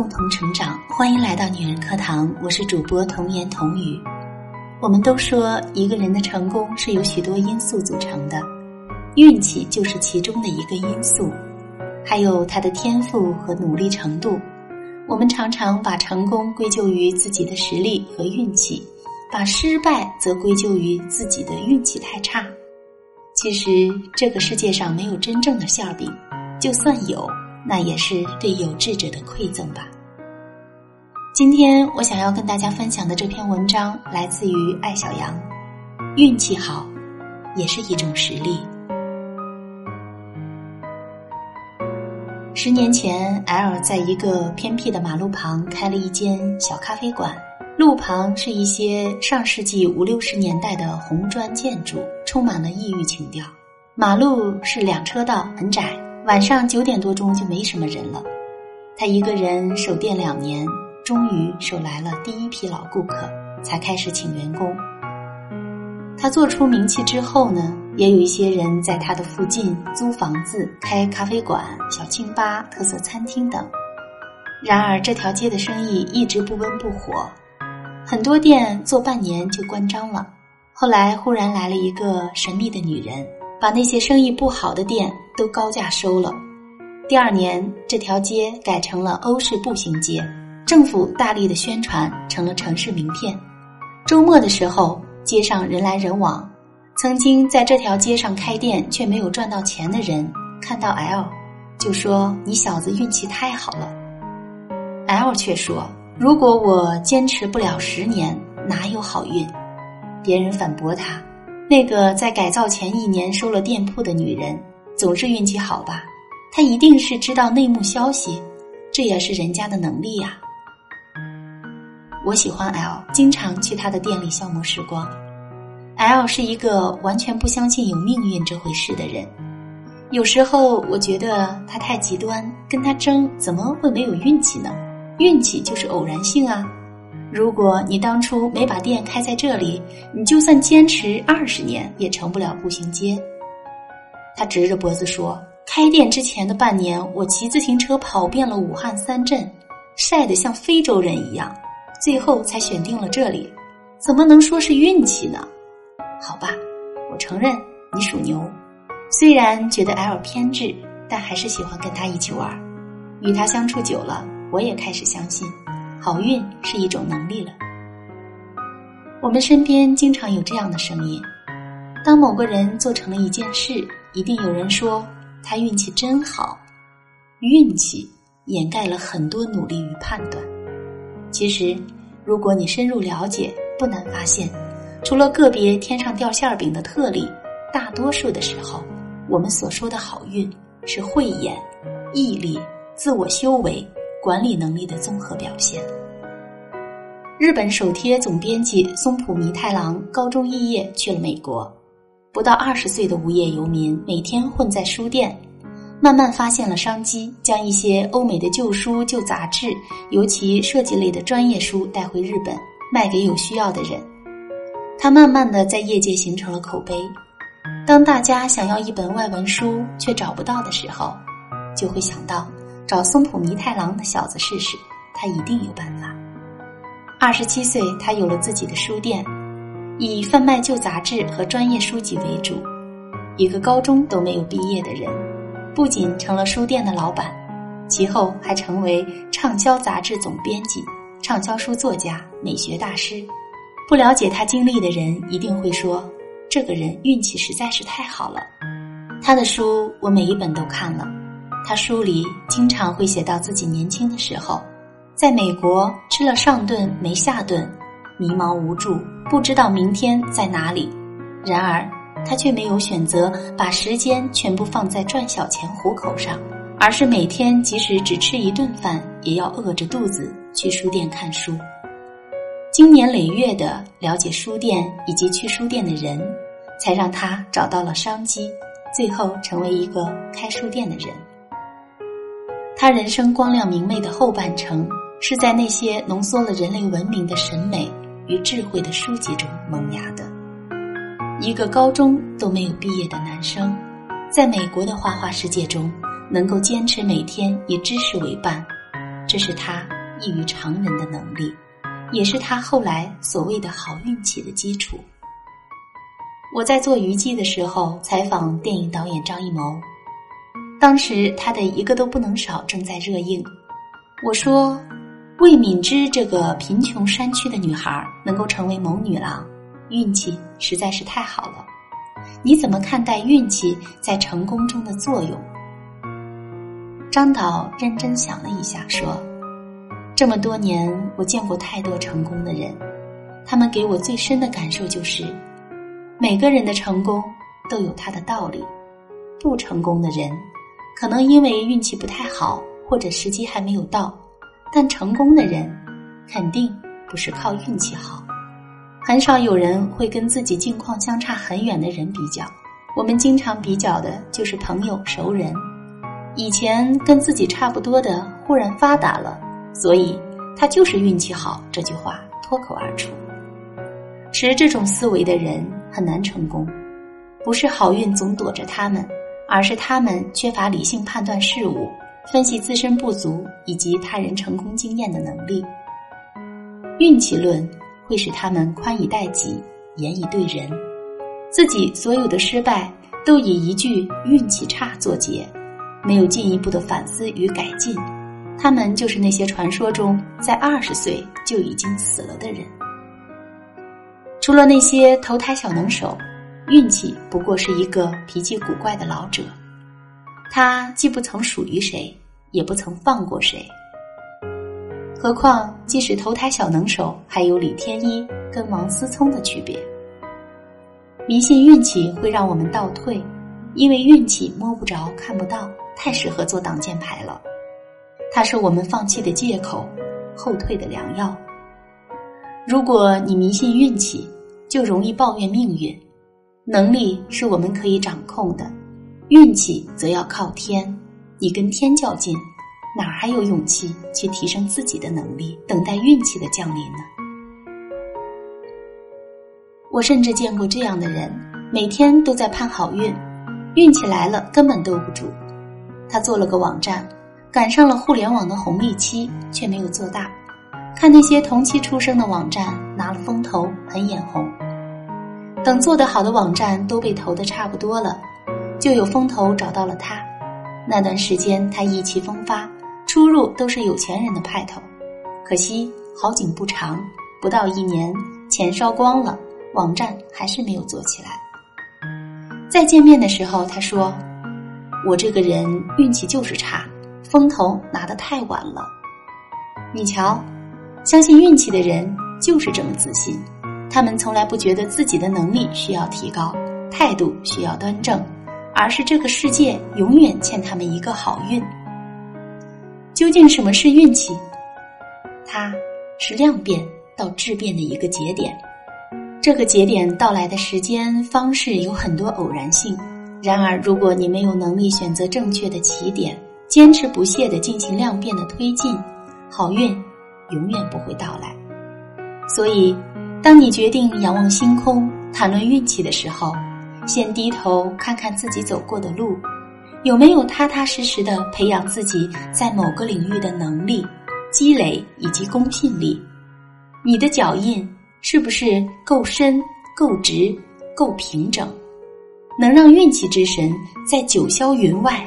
共同成长，欢迎来到女人课堂，我是主播童言童语。我们都说一个人的成功是由许多因素组成的，运气就是其中的一个因素，还有他的天赋和努力程度。我们常常把成功归咎于自己的实力和运气，把失败则归咎于自己的运气太差。其实这个世界上没有真正的馅饼，就算有。那也是对有志者的馈赠吧。今天我想要跟大家分享的这篇文章来自于艾小羊。运气好，也是一种实力。十年前，L 在一个偏僻的马路旁开了一间小咖啡馆，路旁是一些上世纪五六十年代的红砖建筑，充满了异域情调。马路是两车道，很窄。晚上九点多钟就没什么人了，他一个人守店两年，终于守来了第一批老顾客，才开始请员工。他做出名气之后呢，也有一些人在他的附近租房子、开咖啡馆、小清吧、特色餐厅等。然而这条街的生意一直不温不火，很多店做半年就关张了。后来忽然来了一个神秘的女人。把那些生意不好的店都高价收了。第二年，这条街改成了欧式步行街，政府大力的宣传，成了城市名片。周末的时候，街上人来人往。曾经在这条街上开店却没有赚到钱的人，看到 L，就说：“你小子运气太好了。”L 却说：“如果我坚持不了十年，哪有好运？”别人反驳他。那个在改造前一年收了店铺的女人，总是运气好吧？她一定是知道内幕消息，这也是人家的能力呀。我喜欢 L，经常去他的店里消磨时光。L 是一个完全不相信有命运这回事的人，有时候我觉得他太极端，跟他争怎么会没有运气呢？运气就是偶然性啊。如果你当初没把店开在这里，你就算坚持二十年也成不了步行街。他直着脖子说：“开店之前的半年，我骑自行车跑遍了武汉三镇，晒得像非洲人一样，最后才选定了这里。怎么能说是运气呢？好吧，我承认你属牛。虽然觉得 L 偏执，但还是喜欢跟他一起玩。与他相处久了，我也开始相信。”好运是一种能力了。我们身边经常有这样的声音：当某个人做成了一件事，一定有人说他运气真好。运气掩盖了很多努力与判断。其实，如果你深入了解，不难发现，除了个别天上掉馅儿饼的特例，大多数的时候，我们所说的好运是慧眼、毅力、自我修为。管理能力的综合表现。日本首贴总编辑松浦弥太郎高中肄业去了美国，不到二十岁的无业游民每天混在书店，慢慢发现了商机，将一些欧美的旧书、旧杂志，尤其设计类的专业书带回日本，卖给有需要的人。他慢慢的在业界形成了口碑。当大家想要一本外文书却找不到的时候，就会想到。找松浦弥太郎的小子试试，他一定有办法。二十七岁，他有了自己的书店，以贩卖旧杂志和专业书籍为主。一个高中都没有毕业的人，不仅成了书店的老板，其后还成为畅销杂志总编辑、畅销书作家、美学大师。不了解他经历的人一定会说，这个人运气实在是太好了。他的书我每一本都看了。他书里经常会写到自己年轻的时候，在美国吃了上顿没下顿，迷茫无助，不知道明天在哪里。然而，他却没有选择把时间全部放在赚小钱糊口上，而是每天即使只吃一顿饭，也要饿着肚子去书店看书。经年累月的了解书店以及去书店的人，才让他找到了商机，最后成为一个开书店的人。他人生光亮明媚的后半程，是在那些浓缩了人类文明的审美与智慧的书籍中萌芽的。一个高中都没有毕业的男生，在美国的花花世界中，能够坚持每天以知识为伴，这是他异于常人的能力，也是他后来所谓的好运气的基础。我在做娱记的时候采访电影导演张艺谋，当时他的一个都不能少正在热映。我说，魏敏芝这个贫穷山区的女孩能够成为某女郎，运气实在是太好了。你怎么看待运气在成功中的作用？张导认真想了一下，说：“这么多年，我见过太多成功的人，他们给我最深的感受就是。”每个人的成功都有他的道理，不成功的人可能因为运气不太好，或者时机还没有到，但成功的人肯定不是靠运气好。很少有人会跟自己境况相差很远的人比较，我们经常比较的就是朋友、熟人。以前跟自己差不多的忽然发达了，所以他就是运气好。这句话脱口而出。持这种思维的人。很难成功，不是好运总躲着他们，而是他们缺乏理性判断事物、分析自身不足以及他人成功经验的能力。运气论会使他们宽以待己、严以对人，自己所有的失败都以一句运气差作结，没有进一步的反思与改进。他们就是那些传说中在二十岁就已经死了的人。除了那些投胎小能手，运气不过是一个脾气古怪的老者。他既不曾属于谁，也不曾放过谁。何况，即使投胎小能手，还有李天一跟王思聪的区别。迷信运气会让我们倒退，因为运气摸不着、看不到，太适合做挡箭牌了。它是我们放弃的借口，后退的良药。如果你迷信运气，就容易抱怨命运。能力是我们可以掌控的，运气则要靠天。你跟天较劲，哪还有勇气去提升自己的能力，等待运气的降临呢？我甚至见过这样的人，每天都在盼好运，运气来了根本兜不住。他做了个网站，赶上了互联网的红利期，却没有做大。看那些同期出生的网站拿了风投，很眼红。等做得好的网站都被投的差不多了，就有风投找到了他。那段时间他意气风发，出入都是有钱人的派头。可惜好景不长，不到一年，钱烧光了，网站还是没有做起来。再见面的时候，他说：“我这个人运气就是差，风投拿得太晚了。”你瞧。相信运气的人就是这么自信，他们从来不觉得自己的能力需要提高，态度需要端正，而是这个世界永远欠他们一个好运。究竟什么是运气？它是量变到质变的一个节点，这个节点到来的时间方式有很多偶然性。然而，如果你没有能力选择正确的起点，坚持不懈地进行量变的推进，好运。永远不会到来，所以，当你决定仰望星空谈论运气的时候，先低头看看自己走过的路，有没有踏踏实实的培养自己在某个领域的能力、积累以及公信力。你的脚印是不是够深、够直、够平整，能让运气之神在九霄云外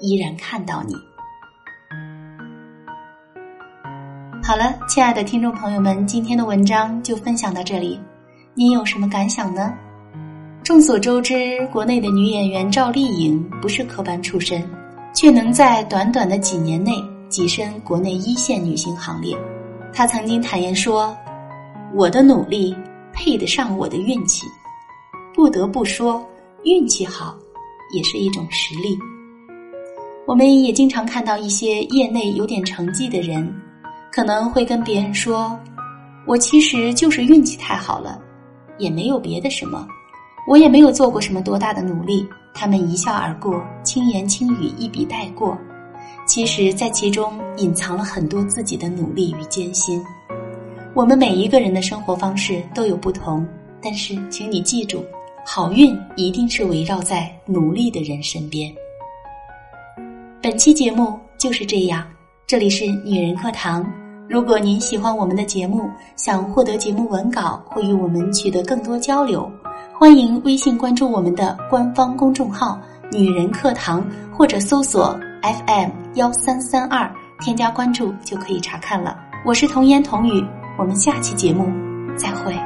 依然看到你？好了，亲爱的听众朋友们，今天的文章就分享到这里，您有什么感想呢？众所周知，国内的女演员赵丽颖不是科班出身，却能在短短的几年内跻身国内一线女星行列。她曾经坦言说：“我的努力配得上我的运气。”不得不说，运气好也是一种实力。我们也经常看到一些业内有点成绩的人。可能会跟别人说：“我其实就是运气太好了，也没有别的什么，我也没有做过什么多大的努力。”他们一笑而过，轻言轻语，一笔带过。其实，在其中隐藏了很多自己的努力与艰辛。我们每一个人的生活方式都有不同，但是，请你记住，好运一定是围绕在努力的人身边。本期节目就是这样。这里是女人课堂。如果您喜欢我们的节目，想获得节目文稿或与我们取得更多交流，欢迎微信关注我们的官方公众号“女人课堂”，或者搜索 FM 幺三三二，添加关注就可以查看了。我是童言童语，我们下期节目再会。